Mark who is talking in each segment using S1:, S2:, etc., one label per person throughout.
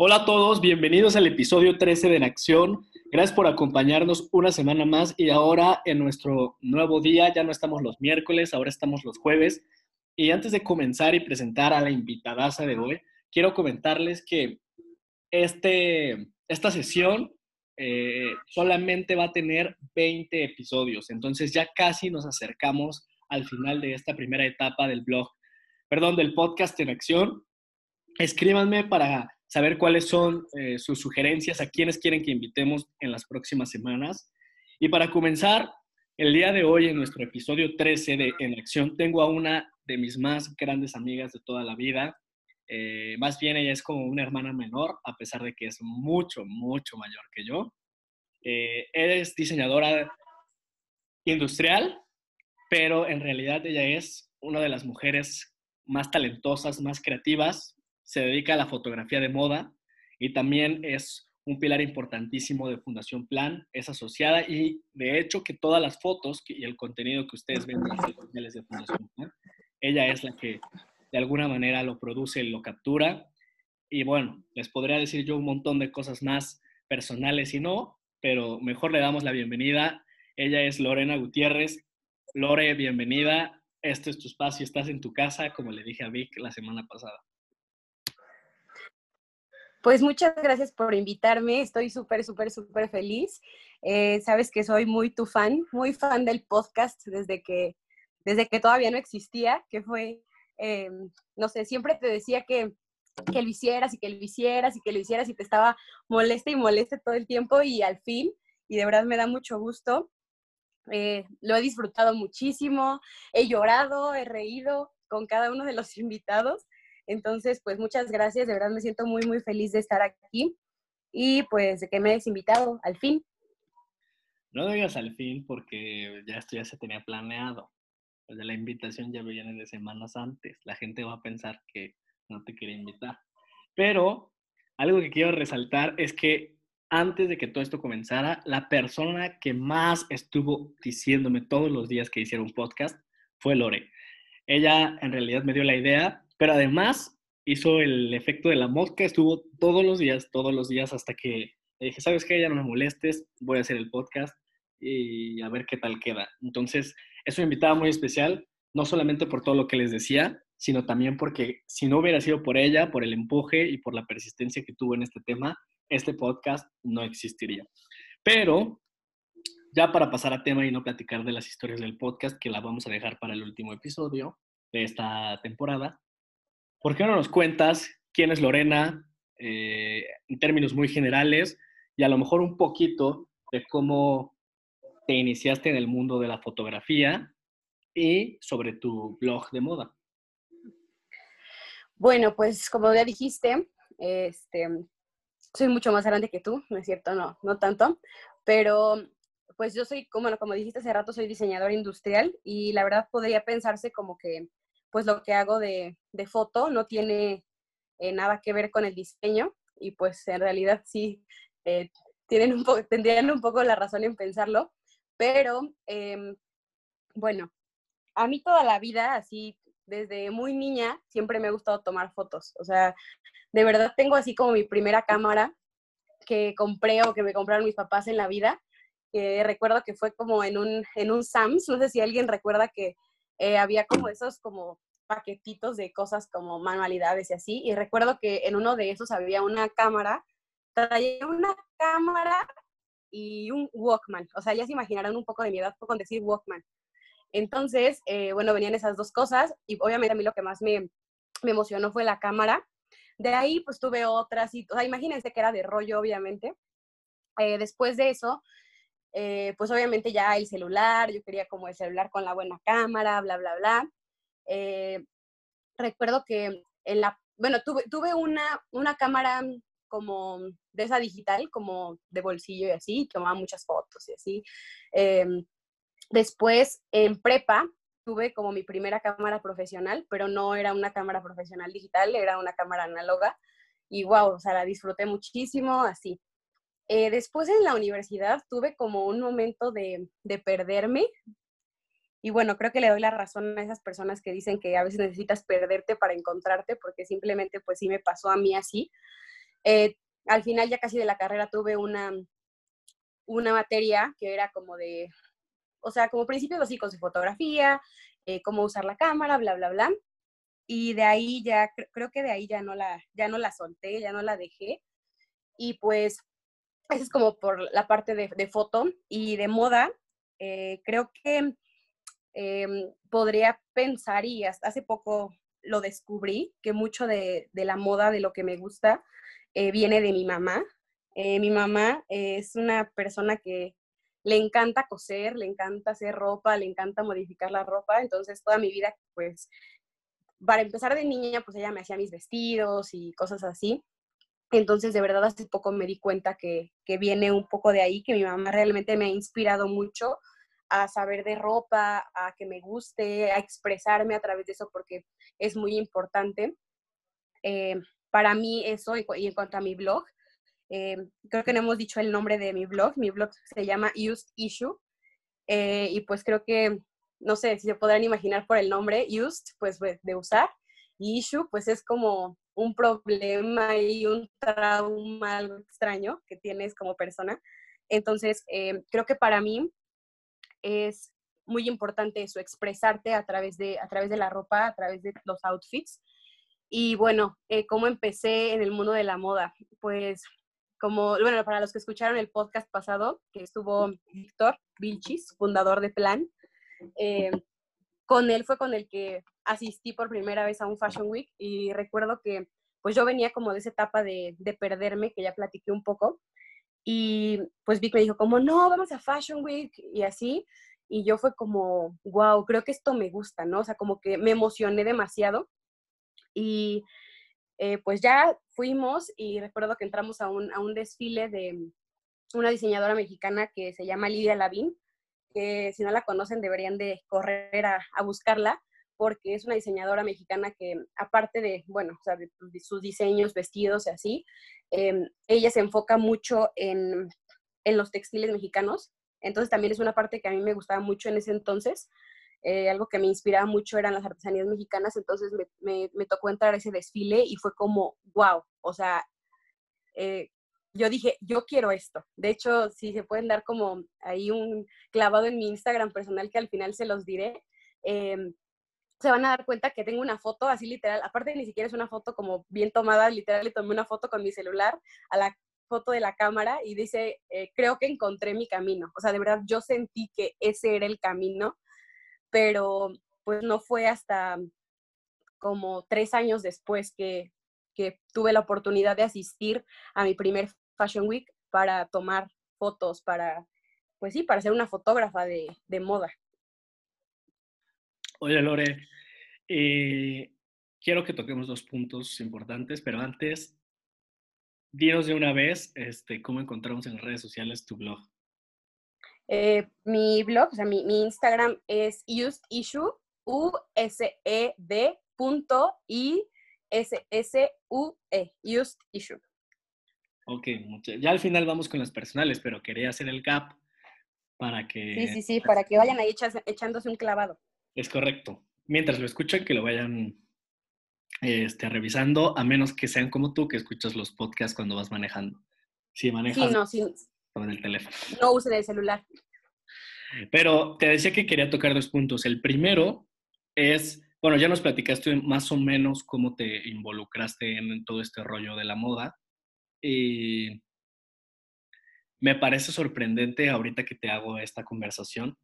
S1: Hola a todos, bienvenidos al episodio 13 de En Acción. Gracias por acompañarnos una semana más y ahora en nuestro nuevo día, ya no estamos los miércoles, ahora estamos los jueves. Y antes de comenzar y presentar a la invitadaza de hoy, quiero comentarles que este, esta sesión eh, solamente va a tener 20 episodios, entonces ya casi nos acercamos al final de esta primera etapa del blog, perdón, del podcast en acción. Escríbanme para saber cuáles son eh, sus sugerencias, a quienes quieren que invitemos en las próximas semanas. Y para comenzar, el día de hoy en nuestro episodio 13 de En Acción tengo a una de mis más grandes amigas de toda la vida. Eh, más bien ella es como una hermana menor, a pesar de que es mucho, mucho mayor que yo. Eh, es diseñadora industrial, pero en realidad ella es una de las mujeres más talentosas, más creativas, se dedica a la fotografía de moda y también es un pilar importantísimo de Fundación Plan, es asociada y de hecho que todas las fotos y el contenido que ustedes ven en las redes de Fundación Plan, ella es la que de alguna manera lo produce y lo captura. Y bueno, les podría decir yo un montón de cosas más personales y no, pero mejor le damos la bienvenida. Ella es Lorena Gutiérrez. Lore, bienvenida. Este es tu espacio, estás en tu casa, como le dije a Vic la semana pasada.
S2: Pues muchas gracias por invitarme, estoy súper, súper, súper feliz. Eh, sabes que soy muy tu fan, muy fan del podcast desde que, desde que todavía no existía, que fue, eh, no sé, siempre te decía que, que lo hicieras y que lo hicieras y que lo hicieras y te estaba molesta y molesta todo el tiempo y al fin, y de verdad me da mucho gusto. Eh, lo he disfrutado muchísimo, he llorado, he reído con cada uno de los invitados entonces, pues muchas gracias, de verdad me siento muy, muy feliz de estar aquí y pues de que me hayas invitado al fin.
S1: No digas al fin porque ya esto ya se tenía planeado. Pues de la invitación ya viene de semanas antes. La gente va a pensar que no te quería invitar. Pero algo que quiero resaltar es que antes de que todo esto comenzara, la persona que más estuvo diciéndome todos los días que hiciera un podcast fue Lore. Ella en realidad me dio la idea pero además hizo el efecto de la mosca, estuvo todos los días, todos los días hasta que dije, ¿sabes qué? Ya no me molestes, voy a hacer el podcast y a ver qué tal queda. Entonces, es una invitada muy especial, no solamente por todo lo que les decía, sino también porque si no hubiera sido por ella, por el empuje y por la persistencia que tuvo en este tema, este podcast no existiría. Pero ya para pasar a tema y no platicar de las historias del podcast, que la vamos a dejar para el último episodio de esta temporada, ¿Por qué no nos cuentas quién es Lorena eh, en términos muy generales y a lo mejor un poquito de cómo te iniciaste en el mundo de la fotografía y sobre tu blog de moda?
S2: Bueno, pues como ya dijiste, este, soy mucho más grande que tú, ¿no es cierto? No, no tanto, pero pues yo soy, como, como dijiste hace rato, soy diseñador industrial y la verdad podría pensarse como que pues lo que hago de, foto no tiene eh, nada que ver con el diseño y pues en realidad sí eh, tienen un tendrían un poco la razón en pensarlo, pero em, bueno, a mí toda la vida, así desde muy niña, siempre me ha gustado tomar fotos. O sea, de verdad tengo así como mi primera cámara que compré o que me compraron mis papás en la vida. recuerdo que fue como en un, en un Sams, no sé si alguien recuerda que eh, había como esos como paquetitos de cosas como manualidades y así. Y recuerdo que en uno de esos había una cámara, traía una cámara y un Walkman. O sea, ya se imaginarán un poco de mi edad con decir Walkman. Entonces, eh, bueno, venían esas dos cosas y obviamente a mí lo que más me, me emocionó fue la cámara. De ahí, pues tuve otras, y, o sea, imagínense que era de rollo, obviamente. Eh, después de eso, eh, pues obviamente ya el celular, yo quería como el celular con la buena cámara, bla, bla, bla. Eh, recuerdo que en la, bueno, tuve, tuve una, una cámara como de esa digital, como de bolsillo y así, tomaba muchas fotos y así. Em, después, en prepa, tuve como mi primera cámara profesional, pero no era una cámara profesional digital, era una cámara análoga. Y wow, o sea, la disfruté muchísimo, así. Eh, después en la universidad tuve como un momento de, de, perderme. Y bueno, creo que le doy la razón a esas personas que dicen que a veces necesitas perderte para encontrarte, porque simplemente pues sí me pasó a mí así. Eh, al final ya casi de la carrera tuve una, una materia que era como de, o sea, como principios básicos de fotografía, eh, cómo usar la cámara, bla, bla, bla. Y de ahí ya, creo que de ahí ya no la, ya no la solté, ya no la dejé. Y pues, es como por la parte de, foto y de moda. Eh, creo que em, podría pensar, y hasta hace poco lo descubrí, que mucho de, de la moda, de lo que me gusta, eh, viene de mi mamá. Eh, mi mamá es una persona que le encanta coser, le encanta hacer ropa, le encanta modificar la ropa, entonces toda mi vida, pues, para empezar de niña, pues ella me hacía mis vestidos y cosas así. Entonces, de verdad, hace poco me di cuenta que, que viene un poco de ahí, que mi mamá realmente me ha inspirado mucho a saber de ropa, a que me guste, a expresarme a través de eso, porque es muy importante. Eh, para mí eso, y en cuanto a mi blog, eh, creo que no hemos dicho el nombre de mi blog, mi blog se llama Used Issue, eh, y pues creo que, no sé si se podrán imaginar por el nombre, Used, pues de usar, Issue, pues es como un problema y un trauma algo extraño que tienes como persona. Entonces, eh, creo que para mí es muy importante eso, expresarte a través, de, a través de la ropa, a través de los outfits. Y bueno, eh, ¿cómo empecé en el mundo de la moda? Pues como, bueno, para los que escucharon el podcast pasado, que estuvo Víctor Vilchis, fundador de Plan, eh, con él fue con el que asistí por primera vez a un Fashion Week y recuerdo que pues yo venía como de esa etapa de, de perderme, que ya platiqué un poco, y pues Vic me dijo como, no, vamos a Fashion Week y así, y yo fue como, wow, creo que esto me gusta, ¿no? O sea, como que me emocioné demasiado y eh, pues ya fuimos y recuerdo que entramos a un, a un desfile de una diseñadora mexicana que se llama Lidia Lavín, que si no la conocen deberían de correr a, a buscarla, porque es una diseñadora mexicana que aparte de, bueno, o sea, de, sus diseños, vestidos y así, em, ella se enfoca mucho en, en, los textiles mexicanos. Entonces también es una parte que a mí me gustaba mucho en ese entonces. Eh, algo que me inspiraba mucho eran las artesanías mexicanas, entonces me, me, me tocó entrar a ese desfile y fue como, wow, o sea, eh, yo dije, yo quiero esto. De hecho, si se pueden dar como ahí un clavado en mi Instagram personal que al final se los diré, eh, se van a dar cuenta que tengo una foto así literal, aparte ni siquiera es una foto como bien tomada, literal le tomé una foto con mi celular a la foto de la cámara y dice, eh, creo que encontré mi camino. O sea, de verdad yo sentí que ese era el camino, pero pues no fue hasta como tres años después que, que tuve la oportunidad de asistir a mi primer Fashion Week para tomar fotos, para, pues sí, para ser una fotógrafa de, de moda.
S1: Oye, Lore, eh, quiero que toquemos dos puntos importantes, pero antes, dinos de una vez este, cómo encontramos en redes sociales tu blog.
S2: Eh, mi blog, o sea, mi, mi Instagram es usedissue, u s e d punto i s s u e, used issue.
S1: Ok, ya al final vamos con las personales, pero quería hacer el gap para que...
S2: Sí, sí, sí, para que vayan ahí echándose un clavado.
S1: Es correcto. Mientras lo escuchan, que lo vayan este, revisando, a menos que sean como tú, que escuchas los podcasts cuando vas manejando. Si manejas
S2: sí, no, sí.
S1: con el teléfono.
S2: No use el celular.
S1: Pero te decía que quería tocar dos puntos. El primero es, bueno, ya nos platicaste más o menos cómo te involucraste en todo este rollo de la moda. Y me parece sorprendente ahorita que te hago esta conversación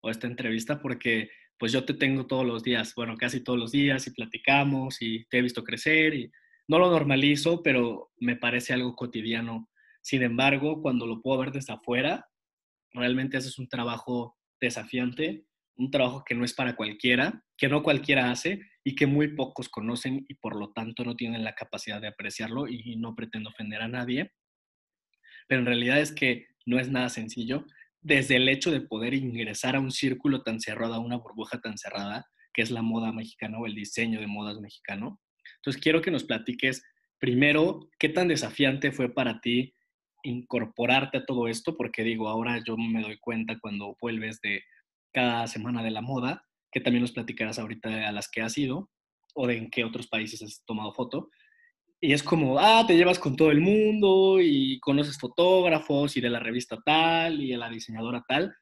S1: o esta entrevista porque pues yo te tengo todos los días, bueno, casi todos los días y platicamos y te he visto crecer y no lo normalizo, pero me parece algo cotidiano. Sin embargo, cuando lo puedo ver desde afuera, realmente haces un trabajo desafiante, un trabajo que no es para cualquiera, que no cualquiera hace y que muy pocos conocen y por lo tanto no tienen la capacidad de apreciarlo y no pretendo ofender a nadie. Pero en realidad es que no es nada sencillo desde el hecho de poder ingresar a un círculo tan cerrado, a una burbuja tan cerrada, que es la moda mexicana o el diseño de modas mexicano. Entonces, quiero que nos platiques primero qué tan desafiante fue para ti incorporarte a todo esto, porque digo, ahora yo me doy cuenta cuando vuelves de cada semana de la moda, que también nos platicarás ahorita a las que has ido o de en qué otros países has tomado foto. Y es como, ah, te llevas con todo el mundo y conoces fotógrafos y de la revista tal y de la diseñadora tal.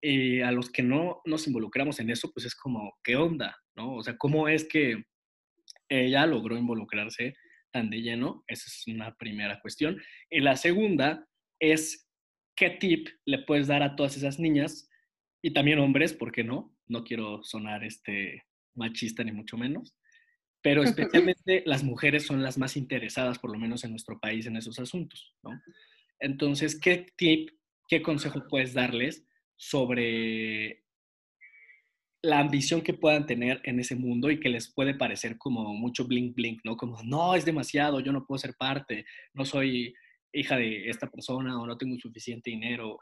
S1: Y a los que no nos involucramos en eso, pues es como, ¿qué onda? ¿No? O sea, ¿cómo es que ella logró involucrarse tan de lleno? Esa es una primera cuestión. Y la segunda es, ¿qué tip le puedes dar a todas esas niñas y también hombres, ¿por qué no? No quiero sonar este machista ni mucho menos, pero especialmente las mujeres son las más interesadas, por lo menos en nuestro país, en esos asuntos, ¿no? Entonces, ¿qué tip, qué consejo puedes darles sobre la ambición que puedan tener en ese mundo y que les puede parecer como mucho blink blink, ¿no? Como, no, es demasiado, yo no puedo ser parte, no soy hija de esta persona o no tengo suficiente dinero.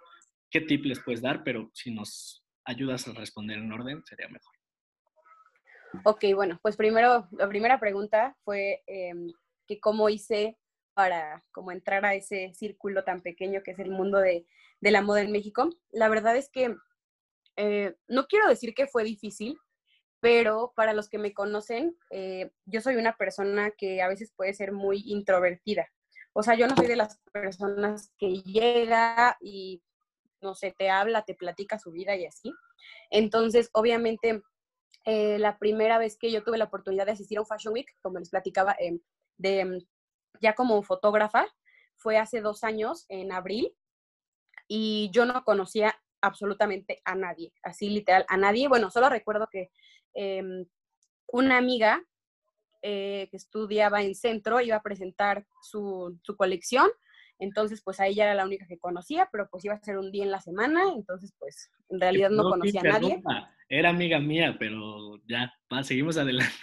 S1: ¿Qué tip les puedes dar? Pero si nos ayudas a responder en orden, sería mejor.
S2: Ok, bueno, pues primero, la primera pregunta fue em, que cómo hice para como entrar a ese círculo tan pequeño que es el mundo de, de la moda en México. La verdad es que eh, no quiero decir que fue difícil, pero para los que me conocen, eh, yo soy una persona que a veces puede ser muy introvertida. O sea, yo no soy de las personas que llega y, no sé, te habla, te platica su vida y así. Entonces, obviamente, eh, la primera vez que yo tuve la oportunidad de asistir a un Fashion Week, como les platicaba, de ya como fotógrafa, fue hace dos años, en abril, y yo no conocía absolutamente a nadie, así literal, a nadie. Bueno, solo recuerdo que em, una amiga eh, que estudiaba en centro iba a presentar su, colección, entonces pues a ella era la única que conocía, pero pues iba a ser un día en la semana, entonces pues en realidad no, conocía a nadie.
S1: Era amiga mía, pero ya, seguimos adelante.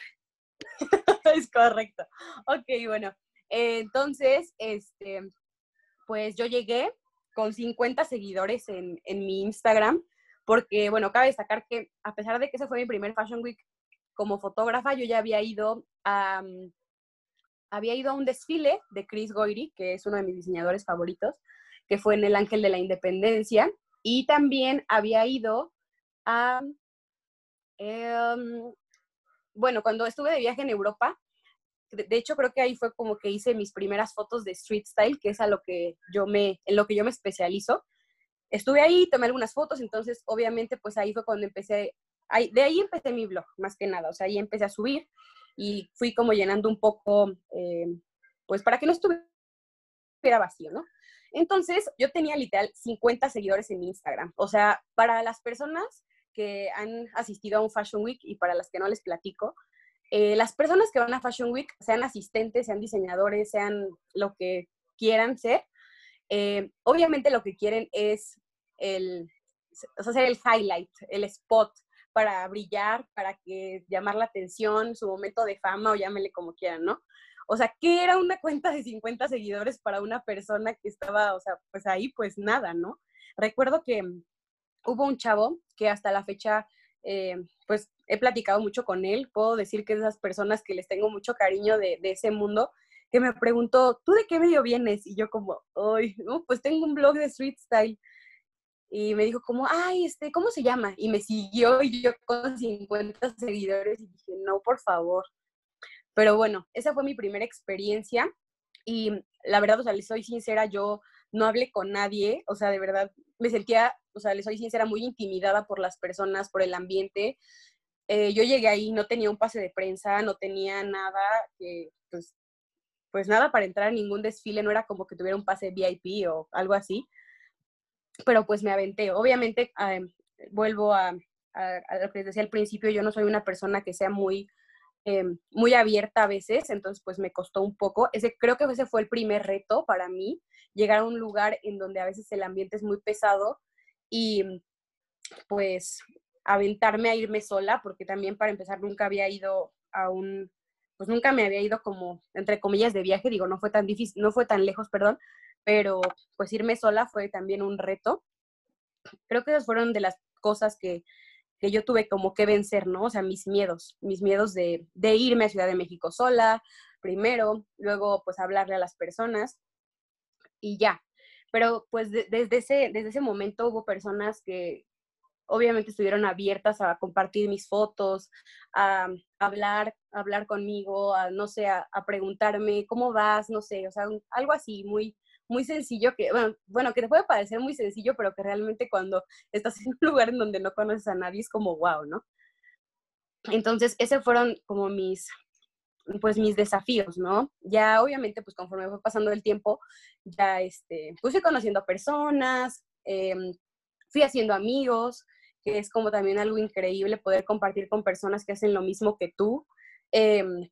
S2: es correcto. Ok, bueno. entonces, este, pues yo llegué, con 50 seguidores en, mi Instagram, porque, bueno, cabe destacar que a pesar de que ese fue mi primer Fashion Week como fotógrafa, yo ya había ido a, mm, había ido a un desfile de Chris Goyri, que es uno de mis diseñadores favoritos, que fue en el Ángel de la Independencia, y también había ido a, em, bueno, cuando estuve de viaje en Europa, de hecho creo que ahí fue como que hice mis primeras fotos de street style, que es a lo que yo me, en lo que yo me especializo. Estuve ahí, tomé algunas fotos, entonces obviamente pues ahí fue cuando empecé, ahí, de ahí empecé mi blog, más que nada, o sea, ahí empecé a subir y fui como llenando un poco, eh, pues para que no estuviera vacío, ¿no? Entonces yo tenía literal 50 seguidores en Instagram, o sea, para las personas que han asistido a un Fashion Week y para las que no les platico, eh, las personas que van a Fashion Week, sean asistentes, sean diseñadores, sean lo que quieran ser, eh, obviamente lo que quieren es el, o sea, ser el highlight, el spot para brillar, para que llamar la atención, su momento de fama o llámele como quieran, ¿no? O sea, ¿qué era una cuenta de 50 seguidores para una persona que estaba, o sea, pues ahí, pues nada, ¿no? Recuerdo que hubo un chavo que hasta la fecha eh, pues he platicado mucho con él, puedo decir que es de esas personas que les tengo mucho cariño de, ese mundo, que me preguntó, ¿tú de qué medio vienes? Y yo como, ay, no, pues tengo un blog de street style. Y me dijo como, ay, este, ¿cómo se llama? Y me siguió y yo con 50 seguidores y dije, no, por favor. Pero bueno, esa fue mi primera experiencia y la verdad, o sea, les soy sincera, yo no hablé con nadie, o sea, de verdad me sentía o sea, les soy sincera, muy intimidada por las personas, por el ambiente. Eh, yo llegué ahí, no tenía un pase de prensa, no tenía nada, pues, pues nada para entrar a ningún desfile, no era como que tuviera un pase VIP o algo así, pero pues me aventé. Obviamente, vuelvo a, lo que les decía al principio, yo no soy una persona que sea muy, em, muy abierta a veces, entonces pues me costó un poco. Ese, creo que ese fue el primer reto para mí, llegar a un lugar en donde a veces el ambiente es muy pesado y pues aventarme a irme sola, porque también para empezar nunca había ido a un, pues nunca me había ido como, entre comillas, de viaje, digo, no fue tan difícil, no fue tan lejos, perdón, pero pues irme sola fue también un reto. Creo que esas fueron de las cosas que, que yo tuve como que vencer, ¿no? O sea, mis miedos, mis miedos de, de irme a Ciudad de México sola, primero, luego pues hablarle a las personas y ya, pero pues desde, ese, desde ese momento hubo personas que, obviamente estuvieron abiertas a compartir mis fotos, a, hablar, hablar conmigo, a, no sé, a, preguntarme cómo vas, no sé, o sea, algo así muy, muy sencillo que, bueno, bueno, que te puede parecer muy sencillo, pero que realmente cuando estás en un lugar en donde no conoces a nadie es como wow, ¿no? Entonces, esos fueron como mis, pues mis desafíos, ¿no? Ya obviamente, pues conforme fue pasando el tiempo, ya este, pues fui conociendo personas, em, fui haciendo amigos, que es como también algo increíble poder compartir con personas que hacen lo mismo que tú, em,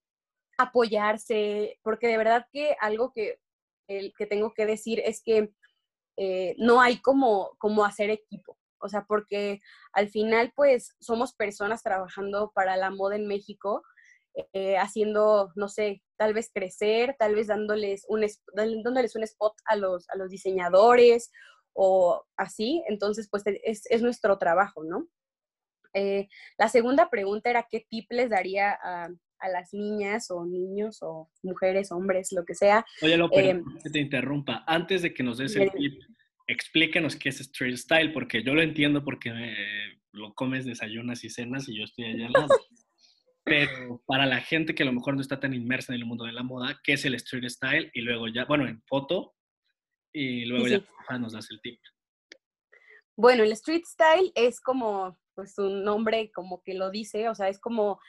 S2: apoyarse, porque de verdad que algo que, el, que tengo que decir es que eh, no hay como, como hacer equipo. O sea, porque al final, pues, somos personas trabajando para la moda en México, eh, haciendo, no sé, tal vez crecer, tal vez dándoles un, dándoles un spot a los, a los diseñadores o así. Entonces, pues, es, es nuestro trabajo, ¿no? Eh, la segunda pregunta era qué tip les daría a, a, las niñas o niños o mujeres, hombres, lo que sea.
S1: Oye, lo pero que te interrumpa. Antes de que nos des el tip, explíquenos qué es street style, porque yo lo entiendo porque lo comes, desayunas y cenas y yo estoy allá al lado. Pero para la gente que a lo mejor no está tan inmersa en el mundo de la moda, ¿qué es el street style? Y luego ya, bueno, en foto, y luego ya nos das el tip.
S2: Bueno, el street style es como, pues un nombre como que lo dice, o sea, es como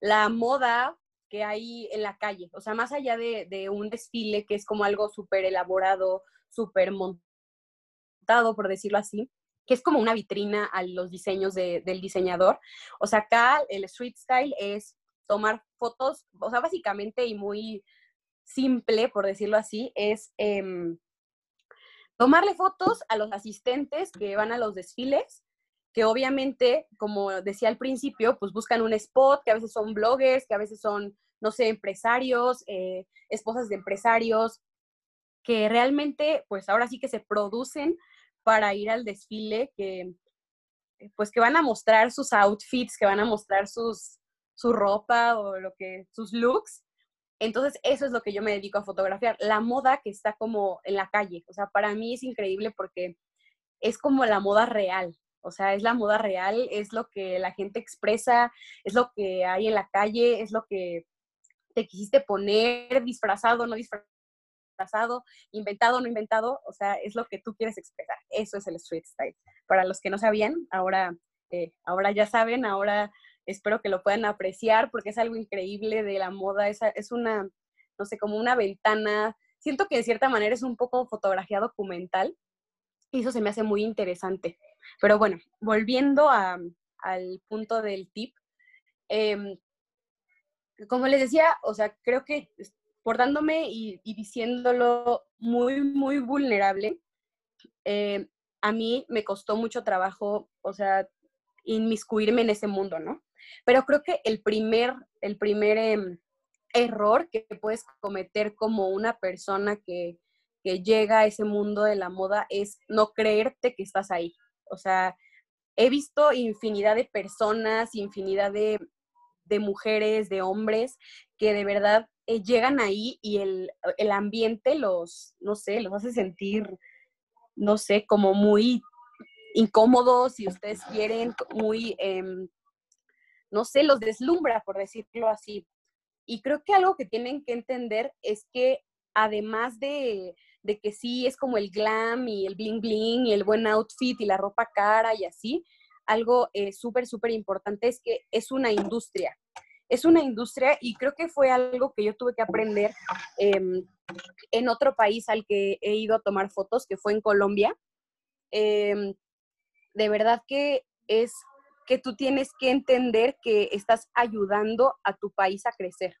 S2: la moda que hay en la calle, o sea, más allá de, un desfile que es como algo súper elaborado, súper montado por decirlo así, que es como una vitrina a los diseños del diseñador. O sea, acá el street style es tomar fotos, o sea, básicamente y muy simple, por decirlo así, es em, tomarle fotos a los asistentes que van a los desfiles, que obviamente, como decía al principio, pues buscan un spot, que a veces son bloggers, que a veces son, no sé, empresarios, eh, esposas de empresarios, que realmente, pues ahora sí que se producen para ir al desfile, que pues que van a mostrar sus outfits, que van a mostrar sus, su ropa o lo que, sus looks. Entonces, eso es lo que yo me dedico a fotografiar, la moda que está como en la calle. O sea, para mí es increíble porque es como la moda real. O sea, es la moda real, es lo que la gente expresa, es lo que hay en la calle, es lo que te quisiste poner disfrazado, no disfrazado inventado no inventado, o sea, es lo que tú quieres expresar. Eso es el street style. Para los que no sabían, ahora, eh, ahora ya saben, ahora espero que lo puedan apreciar porque es algo increíble de la moda, es, es una, no sé, como una ventana. Siento que de cierta manera es un poco fotografía documental y eso se me hace muy interesante. Pero bueno, volviendo a, al punto del tip, em, como les decía, o sea, creo que portándome y, diciéndolo muy, muy vulnerable, eh, a mí me costó mucho trabajo, o sea, inmiscuirme en ese mundo, ¿no? Pero creo que el primer, el primer em, error que puedes cometer como una persona que, que llega a ese mundo de la moda es no creerte que estás ahí. O sea, he visto infinidad de personas, infinidad de, de mujeres, de hombres, que de verdad eh, llegan ahí y el, ambiente los, no sé, los hace sentir, no sé, como muy incómodos, si ustedes quieren, muy, em, no sé, los deslumbra, por decirlo así. Y creo que algo que tienen que entender es que además de, de que sí es como el glam y el bling bling y el buen outfit y la ropa cara y así, algo eh, súper, súper importante es que es una industria es una industria y creo que fue algo que yo tuve que aprender em, en otro país al que he ido a tomar fotos, que fue en Colombia. Em, de verdad que es que tú tienes que entender que estás ayudando a tu país a crecer,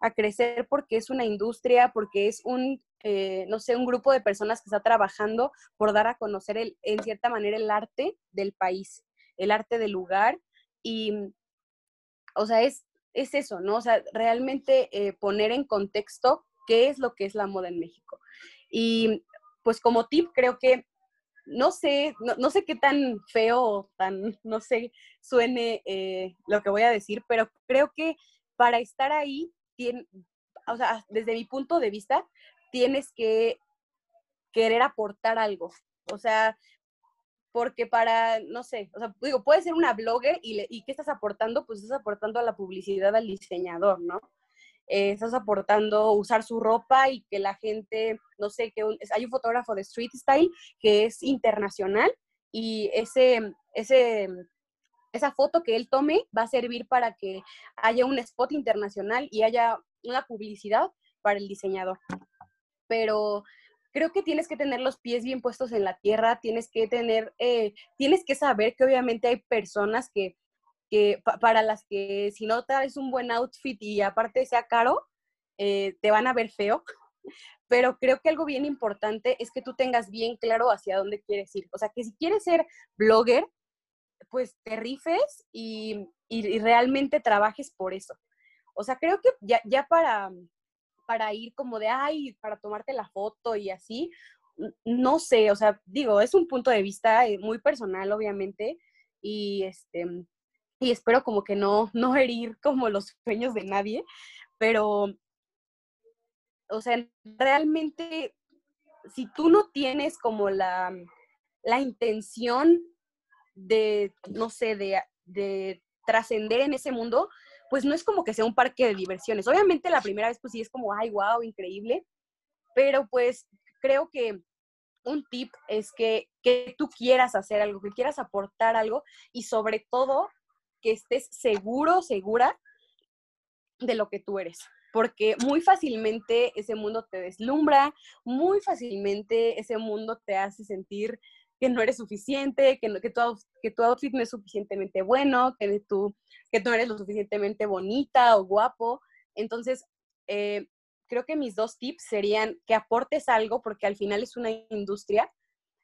S2: a crecer porque es una industria, porque es un, eh, no sé, un grupo de personas que está trabajando por dar a conocer el, en cierta manera el arte del país, el arte del lugar. Y, o sea, es, es eso, ¿no? O sea, realmente eh, poner en contexto qué es lo que es la moda en México. Y pues como tip, creo que no sé, no, sé qué tan feo tan, no sé, suene eh, lo que voy a decir, pero creo que para estar ahí, desde mi punto de vista, tienes que querer aportar algo. O sea, porque para, no sé, o sea, digo, puede ser una blogger y, le, y ¿qué estás aportando? Pues estás aportando a la publicidad al diseñador, ¿no? Eh, estás aportando usar su ropa y que la gente, no sé, que hay un fotógrafo de street style que es internacional y ese, ese, esa foto que él tome va a servir para que haya un spot internacional y haya una publicidad para el diseñador. Pero creo que tienes que tener los pies bien puestos en la tierra, tienes que tener, eh, tienes que saber que obviamente hay personas que, que para las que si no traes un buen outfit y aparte sea caro, eh, te van a ver feo. Pero creo que algo bien importante es que tú tengas bien claro hacia dónde quieres ir. O sea, que si quieres ser blogger, pues te rifes y, y, realmente trabajes por eso. O sea, creo que ya, ya para, para ir como de, ay, para tomarte la foto y así, no sé, o sea, digo, es un punto de vista eh, muy personal, obviamente, y este, y espero como que no, no herir como los sueños de nadie, pero, o sea, realmente, si tú no tienes como la, la intención de, no sé, de, de trascender en ese mundo, pues no es como que sea un parque de diversiones. Obviamente la primera vez pues sí es como, ay, wow, increíble, pero pues creo que un tip es que, que tú quieras hacer algo, que quieras aportar algo y sobre todo que estés seguro, segura de lo que tú eres. Porque muy fácilmente ese mundo te deslumbra, muy fácilmente ese mundo te hace sentir que no eres suficiente, que, que, tu, que tu outfit no es suficientemente bueno, que tú, que no eres lo suficientemente bonita o guapo. Entonces, eh, creo que mis dos tips serían que aportes algo, porque al final es una industria.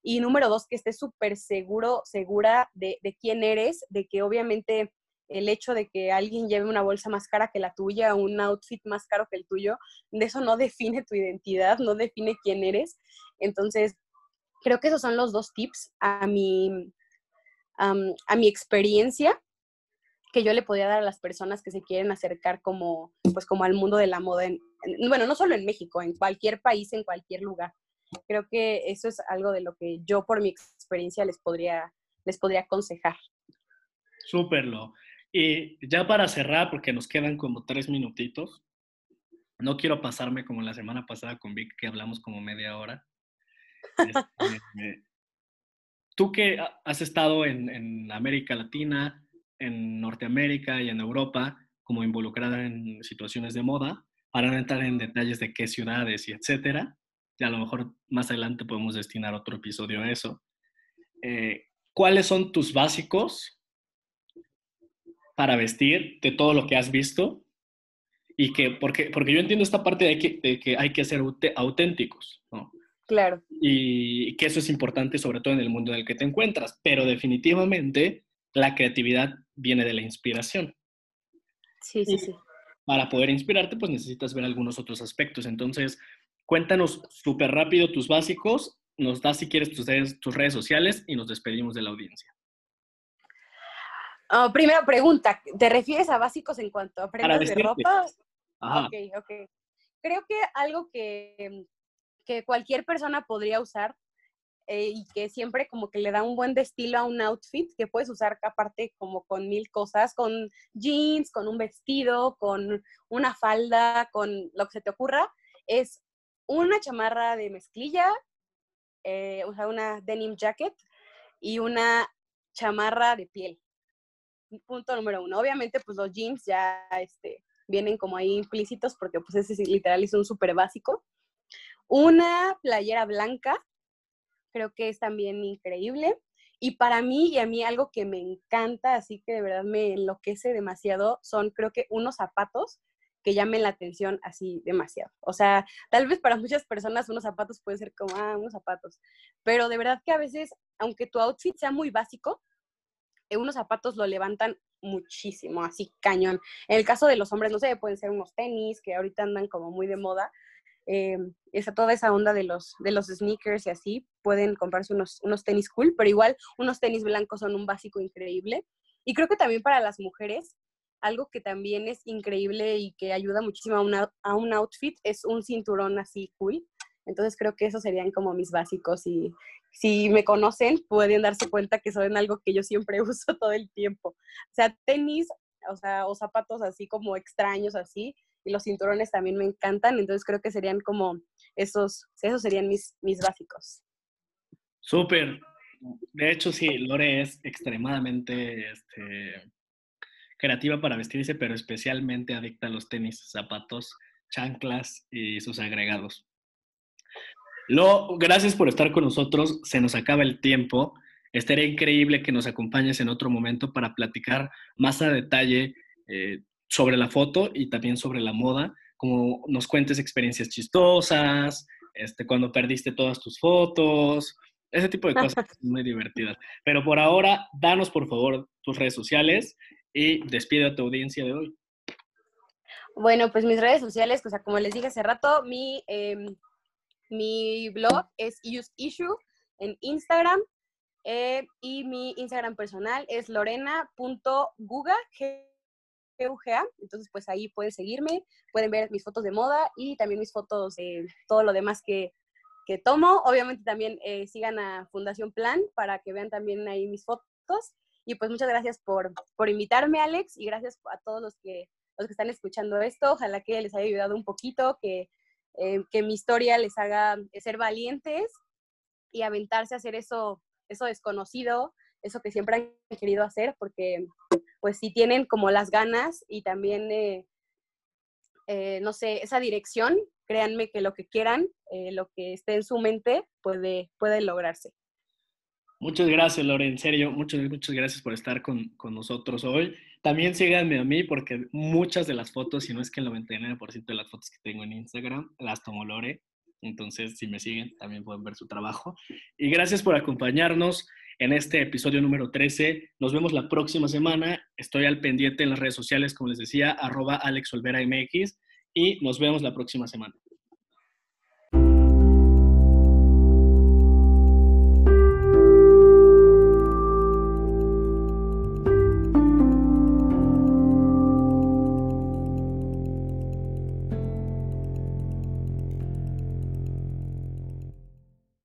S2: Y número dos, que estés súper seguro, segura de, de, quién eres, de que obviamente el hecho de que alguien lleve una bolsa más cara que la tuya, un outfit más caro que el tuyo, de eso no define tu identidad, no define quién eres. Entonces, creo que esos son los dos tips a mi, a mi experiencia que yo le podría dar a las personas que se quieren acercar como, pues como al mundo de la moda, bueno, no solo en México, en cualquier país, en cualquier lugar. Creo que eso es algo de lo que yo por mi experiencia les podría, les podría aconsejar.
S1: Súper, lo. Y ya para cerrar, porque nos quedan como tres minutitos, no quiero pasarme como la semana pasada con Vic, que hablamos como media hora. Este, tú que has estado en, América Latina, en Norteamérica y en Europa, como involucrada en situaciones de moda, para no entrar en detalles de qué ciudades y etcétera, y a lo mejor más adelante podemos destinar otro episodio a eso. Eh, ¿Cuáles son tus básicos para vestir de todo lo que has visto? Y que, porque, porque yo entiendo esta parte de que, de que hay que ser auténticos, ¿no?
S2: Claro.
S1: Y que eso es importante sobre todo en el mundo en el que te encuentras, pero definitivamente la creatividad viene de la inspiración.
S2: Sí, sí, sí.
S1: Para poder inspirarte, pues necesitas ver algunos otros aspectos. Entonces, cuéntanos súper rápido tus básicos, nos das si quieres tus redes, tus redes sociales y nos despedimos de la audiencia.
S2: Oh, primera pregunta, ¿te refieres a básicos en cuanto a prendas de ropa? Ajá. Ok, ok. Creo que algo que que cualquier persona podría usar eh, y que siempre como que le da un buen estilo a un outfit que puedes usar aparte como con mil cosas, con jeans, con un vestido, con una falda, con lo que se te ocurra, es una chamarra de mezclilla, eh, una denim jacket y una chamarra de piel. Punto número uno. Obviamente, pues los jeans ya este, vienen como ahí implícitos porque pues ese literal es un súper básico. Una playera blanca, creo que es también increíble. Y para mí y a mí algo que me encanta, así que de verdad me enloquece demasiado, son creo que unos zapatos que llamen la atención así demasiado. O sea, tal vez para muchas personas unos zapatos pueden ser como, ah, unos zapatos. Pero de verdad que a veces, aunque tu outfit sea muy básico, eh, unos zapatos lo levantan muchísimo, así cañón. En el caso de los hombres, no sé, pueden ser unos tenis que ahorita andan como muy de moda, eh, esa, toda esa onda de los, de los sneakers y así, pueden comprarse unos, unos tenis cool, pero igual unos tenis blancos son un básico increíble. Y creo que también para las mujeres, algo que también es increíble y que ayuda muchísimo a, una, a un outfit es un cinturón así cool. Entonces creo que esos serían como mis básicos y si me conocen pueden darse cuenta que son algo que yo siempre uso todo el tiempo. O sea, tenis, o sea, o zapatos así como extraños así, y los cinturones también me encantan, entonces creo que serían como esos, esos serían mis, mis básicos.
S1: Súper. De hecho, sí, Lore es extremadamente este, creativa para vestirse, pero especialmente adicta a los tenis, zapatos, chanclas y sus agregados. Lo, gracias por estar con nosotros. Se nos acaba el tiempo. Estaría increíble que nos acompañes en otro momento para platicar más a detalle eh, sobre la foto y también sobre la moda, como nos cuentes experiencias chistosas, este, cuando perdiste todas tus fotos, ese tipo de cosas muy divertidas. Pero por ahora, danos por favor tus redes sociales y despide a tu audiencia de hoy.
S2: Bueno, pues mis redes sociales, o sea, como les dije hace rato, mi, em, mi blog es Use Issue en Instagram eh, y mi Instagram personal es lorena.guga, entonces pues ahí pueden seguirme, pueden ver mis fotos de moda y también mis fotos de todo lo demás que, que tomo. Obviamente también eh, sigan a Fundación Plan para que vean también ahí mis fotos. Y pues muchas gracias por, por invitarme, Alex, y gracias a todos los que, los que están escuchando esto. Ojalá que les haya ayudado un poquito, que, eh, que mi historia les haga ser valientes y aventarse a hacer eso, eso desconocido, eso que siempre han querido hacer, porque pues si tienen como las ganas y también, eh, eh, no sé, esa dirección, créanme que lo que quieran, eh, lo que esté en su mente, puede, puede lograrse.
S1: Muchas gracias, Lore, en serio, muchas, muchas gracias por estar con, con, nosotros hoy. También síganme a mí porque muchas de las fotos, si no es que el 99% de las fotos que tengo en Instagram, las tomó Lore. Entonces, si me siguen, también pueden ver su trabajo. Y gracias por acompañarnos en este episodio número 13. Nos vemos la próxima semana. Estoy al pendiente en las redes sociales, como les decía, arroba Alex MX y nos vemos la próxima semana.